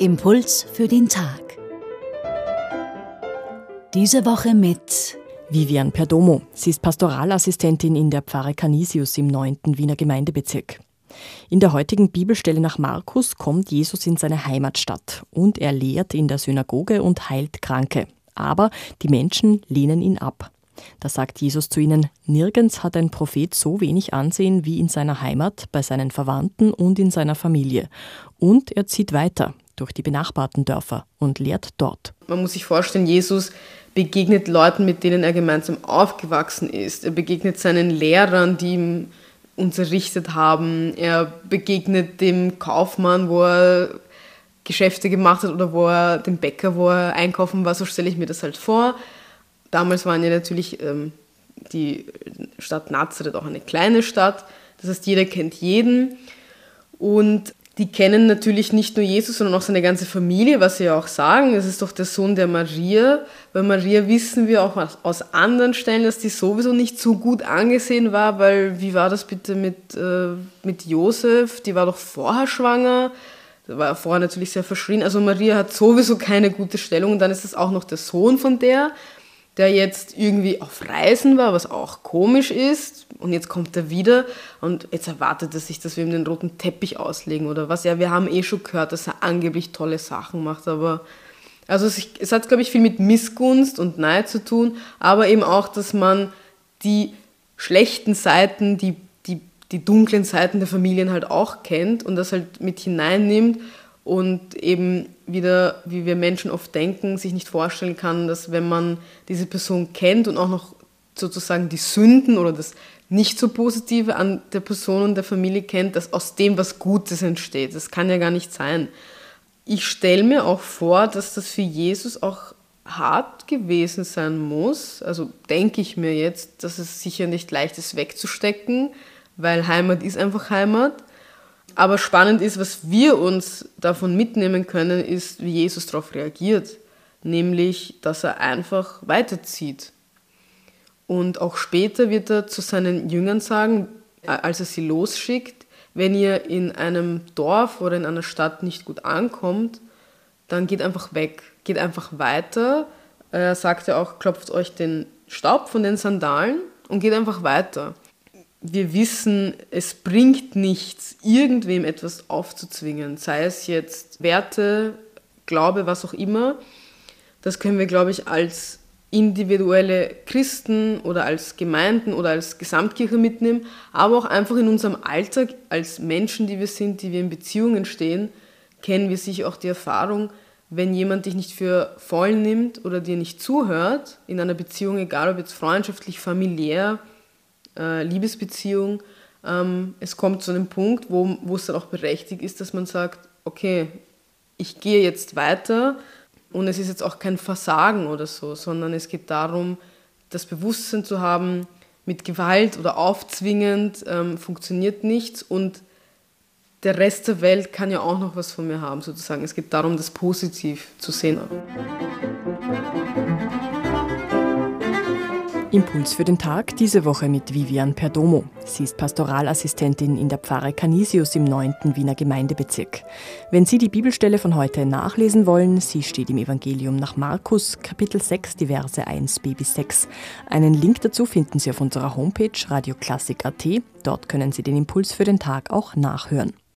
Impuls für den Tag. Diese Woche mit Vivian Perdomo. Sie ist Pastoralassistentin in der Pfarre Canisius im 9. Wiener Gemeindebezirk. In der heutigen Bibelstelle nach Markus kommt Jesus in seine Heimatstadt und er lehrt in der Synagoge und heilt Kranke. Aber die Menschen lehnen ihn ab. Da sagt Jesus zu ihnen, nirgends hat ein Prophet so wenig Ansehen wie in seiner Heimat, bei seinen Verwandten und in seiner Familie. Und er zieht weiter durch die benachbarten Dörfer und lehrt dort. Man muss sich vorstellen, Jesus begegnet Leuten, mit denen er gemeinsam aufgewachsen ist. Er begegnet seinen Lehrern, die ihm unterrichtet haben. Er begegnet dem Kaufmann, wo er Geschäfte gemacht hat oder wo er dem Bäcker, wo er einkaufen war. So stelle ich mir das halt vor. Damals waren ja natürlich ähm, die Stadt Nazareth auch eine kleine Stadt. Das heißt, jeder kennt jeden. Und die kennen natürlich nicht nur Jesus, sondern auch seine ganze Familie, was sie ja auch sagen. Es ist doch der Sohn der Maria. Bei Maria wissen wir auch aus anderen Stellen, dass die sowieso nicht so gut angesehen war, weil wie war das bitte mit, äh, mit Josef? Die war doch vorher schwanger. War vorher natürlich sehr verschrien. Also Maria hat sowieso keine gute Stellung und dann ist es auch noch der Sohn von der der jetzt irgendwie auf Reisen war, was auch komisch ist. Und jetzt kommt er wieder und jetzt erwartet er sich, dass wir ihm den roten Teppich auslegen oder was. Ja, wir haben eh schon gehört, dass er angeblich tolle Sachen macht, aber also es, es hat, glaube ich, viel mit Missgunst und Neid zu tun, aber eben auch, dass man die schlechten Seiten, die, die, die dunklen Seiten der Familien halt auch kennt und das halt mit hineinnimmt und eben wieder, wie wir Menschen oft denken, sich nicht vorstellen kann, dass wenn man diese Person kennt und auch noch sozusagen die Sünden oder das nicht so Positive an der Person und der Familie kennt, dass aus dem was Gutes entsteht. Das kann ja gar nicht sein. Ich stelle mir auch vor, dass das für Jesus auch hart gewesen sein muss. Also denke ich mir jetzt, dass es sicher nicht leicht ist wegzustecken, weil Heimat ist einfach Heimat. Aber spannend ist, was wir uns davon mitnehmen können, ist, wie Jesus darauf reagiert. Nämlich, dass er einfach weiterzieht. Und auch später wird er zu seinen Jüngern sagen, als er sie losschickt, wenn ihr in einem Dorf oder in einer Stadt nicht gut ankommt, dann geht einfach weg, geht einfach weiter. Er sagt ja auch, klopft euch den Staub von den Sandalen und geht einfach weiter wir wissen, es bringt nichts, irgendwem etwas aufzuzwingen, sei es jetzt Werte, Glaube, was auch immer. Das können wir, glaube ich, als individuelle Christen oder als Gemeinden oder als Gesamtkirche mitnehmen, aber auch einfach in unserem Alltag als Menschen, die wir sind, die wir in Beziehungen stehen, kennen wir sicher auch die Erfahrung, wenn jemand dich nicht für voll nimmt oder dir nicht zuhört in einer Beziehung, egal ob jetzt freundschaftlich, familiär, äh, Liebesbeziehung, ähm, es kommt zu einem Punkt, wo, es dann auch berechtigt ist, dass man sagt, okay, ich gehe jetzt weiter und es ist jetzt auch kein Versagen oder so, sondern es geht darum, das Bewusstsein zu haben, mit Gewalt oder aufzwingend ähm, funktioniert nichts und der Rest der Welt kann ja auch noch was von mir haben, sozusagen. Es geht darum, das positiv zu sehen. Impuls für den Tag diese Woche mit Vivian Perdomo. Sie ist Pastoralassistentin in der Pfarre Canisius im 9. Wiener Gemeindebezirk. Wenn Sie die Bibelstelle von heute nachlesen wollen, sie steht im Evangelium nach Markus, Kapitel 6, die Verse 1b bis 6. Einen Link dazu finden Sie auf unserer Homepage radioklassik.at. Dort können Sie den Impuls für den Tag auch nachhören.